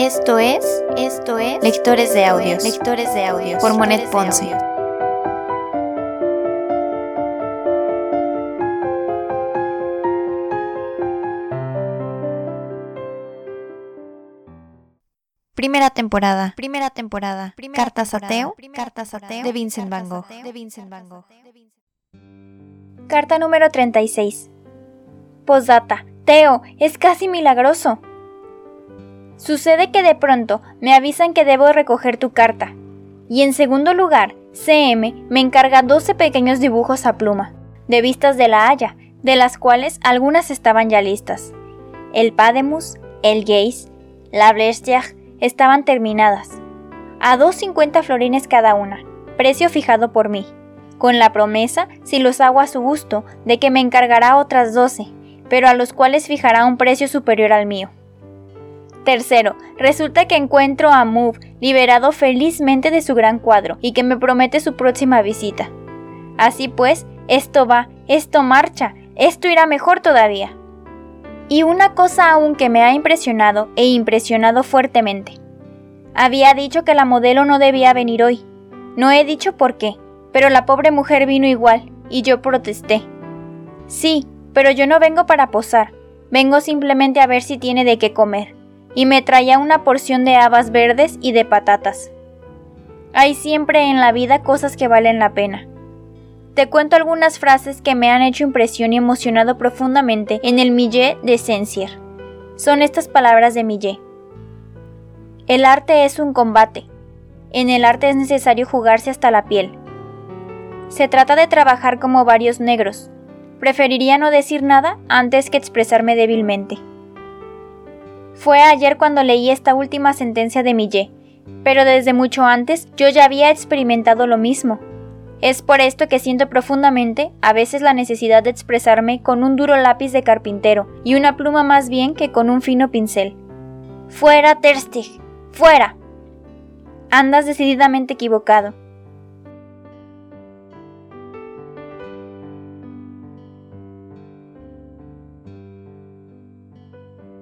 Esto es, esto es Lectores de Audios, Lectores de Audios. Por Monet Ponce. Primera temporada, primera temporada, Cartas a Teo, Cartas a Teo. De Vincent Van Gogh, de Vincent Van Gogh. Carta número 36. Posdata. Teo, es casi milagroso. Sucede que de pronto me avisan que debo recoger tu carta. Y en segundo lugar, CM me encarga 12 pequeños dibujos a pluma, de vistas de la Haya, de las cuales algunas estaban ya listas. El Pademus, el Gaze, la Blestiach estaban terminadas. A 2.50 florines cada una, precio fijado por mí, con la promesa, si los hago a su gusto, de que me encargará otras 12, pero a los cuales fijará un precio superior al mío. Tercero, resulta que encuentro a Move liberado felizmente de su gran cuadro y que me promete su próxima visita. Así pues, esto va, esto marcha, esto irá mejor todavía. Y una cosa aún que me ha impresionado e impresionado fuertemente. Había dicho que la modelo no debía venir hoy. No he dicho por qué, pero la pobre mujer vino igual, y yo protesté. Sí, pero yo no vengo para posar, vengo simplemente a ver si tiene de qué comer, y me traía una porción de habas verdes y de patatas. Hay siempre en la vida cosas que valen la pena. Te cuento algunas frases que me han hecho impresión y emocionado profundamente en el Millet de Sensier. Son estas palabras de Millet. El arte es un combate. En el arte es necesario jugarse hasta la piel. Se trata de trabajar como varios negros, Preferiría no decir nada antes que expresarme débilmente. Fue ayer cuando leí esta última sentencia de Millet, pero desde mucho antes yo ya había experimentado lo mismo. Es por esto que siento profundamente a veces la necesidad de expresarme con un duro lápiz de carpintero y una pluma más bien que con un fino pincel. Fuera, Terstig, fuera. Andas decididamente equivocado.